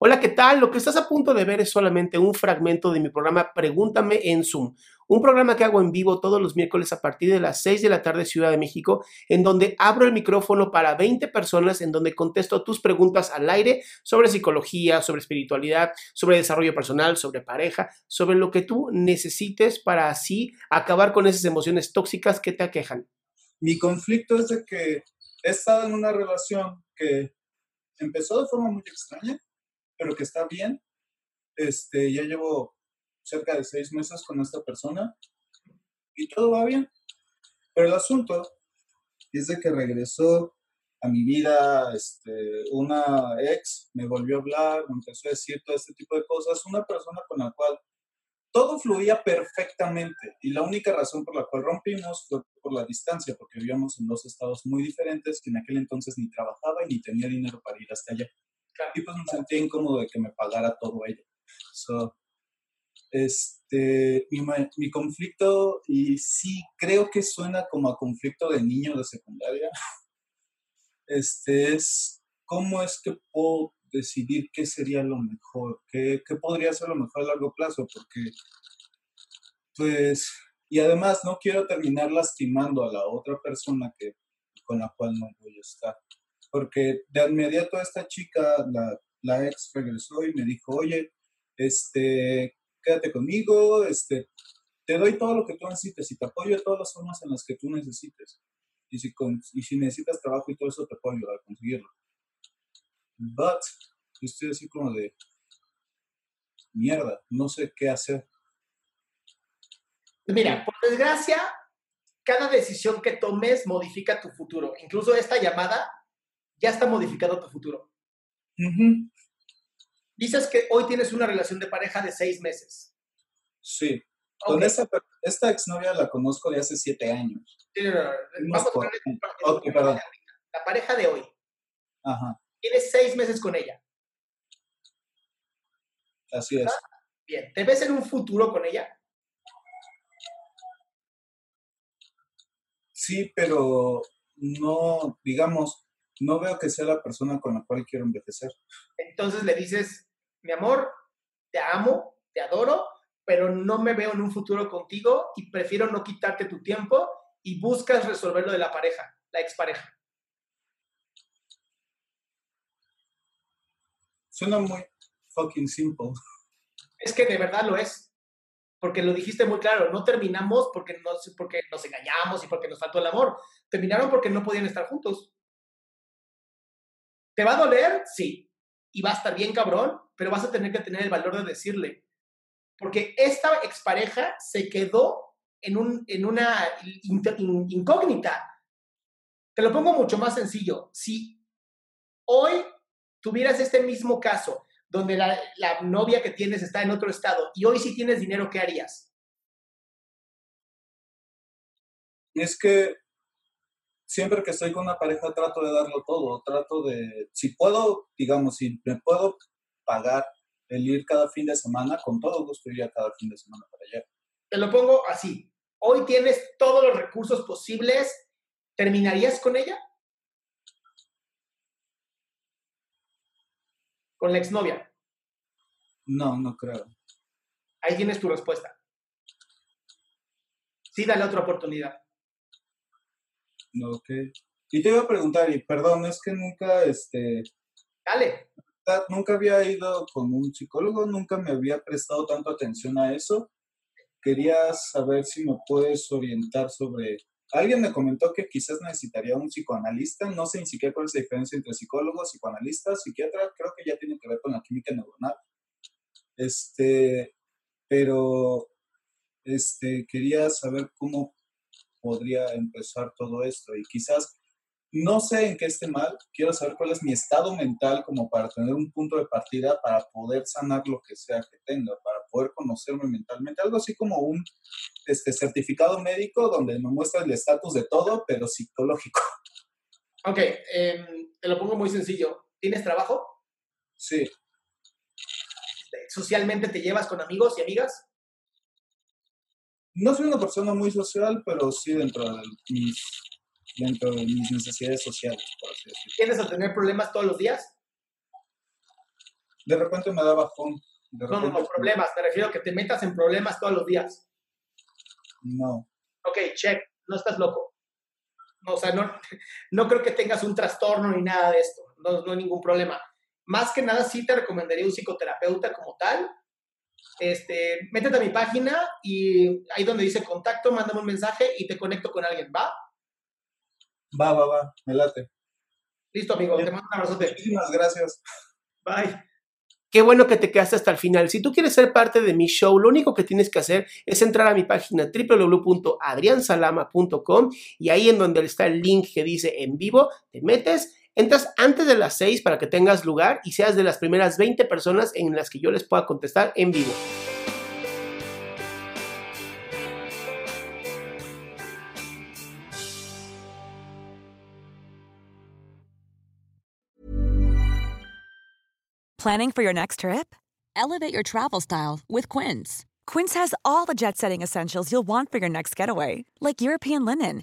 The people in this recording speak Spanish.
Hola, ¿qué tal? Lo que estás a punto de ver es solamente un fragmento de mi programa Pregúntame en Zoom, un programa que hago en vivo todos los miércoles a partir de las 6 de la tarde Ciudad de México, en donde abro el micrófono para 20 personas, en donde contesto tus preguntas al aire sobre psicología, sobre espiritualidad, sobre desarrollo personal, sobre pareja, sobre lo que tú necesites para así acabar con esas emociones tóxicas que te aquejan. Mi conflicto es de que he estado en una relación que empezó de forma muy extraña pero que está bien. Este, ya llevo cerca de seis meses con esta persona y todo va bien. Pero el asunto es de que regresó a mi vida, este, una ex me volvió a hablar, me empezó a decir todo este tipo de cosas, una persona con la cual todo fluía perfectamente y la única razón por la cual rompimos fue por la distancia, porque vivíamos en dos estados muy diferentes, que en aquel entonces ni trabajaba y ni tenía dinero para ir hasta allá. Y pues me sentía incómodo de que me pagara todo ello. So, este, mi, mi, conflicto, y sí creo que suena como a conflicto de niño de secundaria, este, es cómo es que puedo decidir qué sería lo mejor, qué, qué podría ser lo mejor a largo plazo, porque, pues, y además no quiero terminar lastimando a la otra persona que, con la cual no voy a estar porque de inmediato esta chica, la, la ex, regresó y me dijo, oye, este, quédate conmigo, este, te doy todo lo que tú necesites y te apoyo de todas las formas en las que tú necesites. Y si, con, y si necesitas trabajo y todo eso, te puedo ayudar a conseguirlo. But, estoy así como de, mierda, no sé qué hacer. Mira, por desgracia, cada decisión que tomes modifica tu futuro. Incluso esta llamada ya está modificado tu futuro. Dices que hoy tienes una relación de pareja de seis meses. Sí. Con esta, esta exnovia la conozco de hace siete años. Sí, no, no, Vamos a ponerle okay, perdón. La pareja de hoy. Ajá. Tienes seis meses con ella. Así es. Bien. ¿Te ves en un futuro con ella? Sí, pero no, digamos, no veo que sea la persona con la cual quiero envejecer. Entonces le dices, mi amor, te amo, te adoro, pero no me veo en un futuro contigo y prefiero no quitarte tu tiempo y buscas resolver lo de la pareja, la expareja. Suena muy fucking simple. Es que de verdad lo es. Porque lo dijiste muy claro, no terminamos porque, porque nos engañamos y porque nos faltó el amor. Terminaron porque no podían estar juntos. ¿Te va a doler? Sí. Y va a estar bien cabrón, pero vas a tener que tener el valor de decirle. Porque esta expareja se quedó en, un, en una incógnita. Te lo pongo mucho más sencillo. Si hoy tuvieras este mismo caso, donde la, la, novia que tienes está en otro estado y hoy sí tienes dinero, ¿qué harías? Es que siempre que estoy con una pareja trato de darlo todo, trato de, si puedo, digamos, si me puedo pagar el ir cada fin de semana, con todo gusto iría cada fin de semana para allá. te lo pongo así. Hoy tienes todos los recursos posibles. ¿Terminarías con ella? Con la exnovia. No, no creo. Ahí tienes tu respuesta. Sí, dale otra oportunidad. Ok. Y te iba a preguntar, y perdón, es que nunca, este... Dale. Nunca había ido con un psicólogo, nunca me había prestado tanto atención a eso. Quería saber si me puedes orientar sobre... Alguien me comentó que quizás necesitaría un psicoanalista, no sé ni siquiera cuál es la diferencia entre psicólogo, psicoanalista, psiquiatra, creo que ya tiene que ver con la química neuronal. Este, pero este, quería saber cómo podría empezar todo esto y quizás no sé en qué esté mal, quiero saber cuál es mi estado mental como para tener un punto de partida para poder sanar lo que sea que tenga, para poder conocerme mentalmente, algo así como un este, certificado médico donde me muestra el estatus de todo, pero psicológico. Ok, em, te lo pongo muy sencillo. ¿Tienes trabajo? Sí. ¿Socialmente te llevas con amigos y amigas? No soy una persona muy social, pero sí dentro de mis, dentro de mis necesidades sociales, por así decirlo. ¿Tienes a tener problemas todos los días? De repente me da bajón. De No, no, no, problemas. Me refiero a que te metas en problemas todos los días. No. Ok, check. No estás loco. No, o sea, no, no creo que tengas un trastorno ni nada de esto. No, no hay ningún problema. Más que nada, sí te recomendaría un psicoterapeuta como tal. Este, métete a mi página y ahí donde dice contacto, mándame un mensaje y te conecto con alguien. ¿Va? Va, va, va, me late. Listo, amigo. Te mando un abrazote. Muchísimas gracias. Bye. Qué bueno que te quedaste hasta el final. Si tú quieres ser parte de mi show, lo único que tienes que hacer es entrar a mi página www.adriansalama.com y ahí en donde está el link que dice en vivo, te metes, entras antes de las 6 para que tengas lugar y seas de las primeras 20 personas en las que yo les pueda contestar en vivo. Planning for your next trip? Elevate your travel style with Quince. Quince has all the jet setting essentials you'll want for your next getaway, like European linen,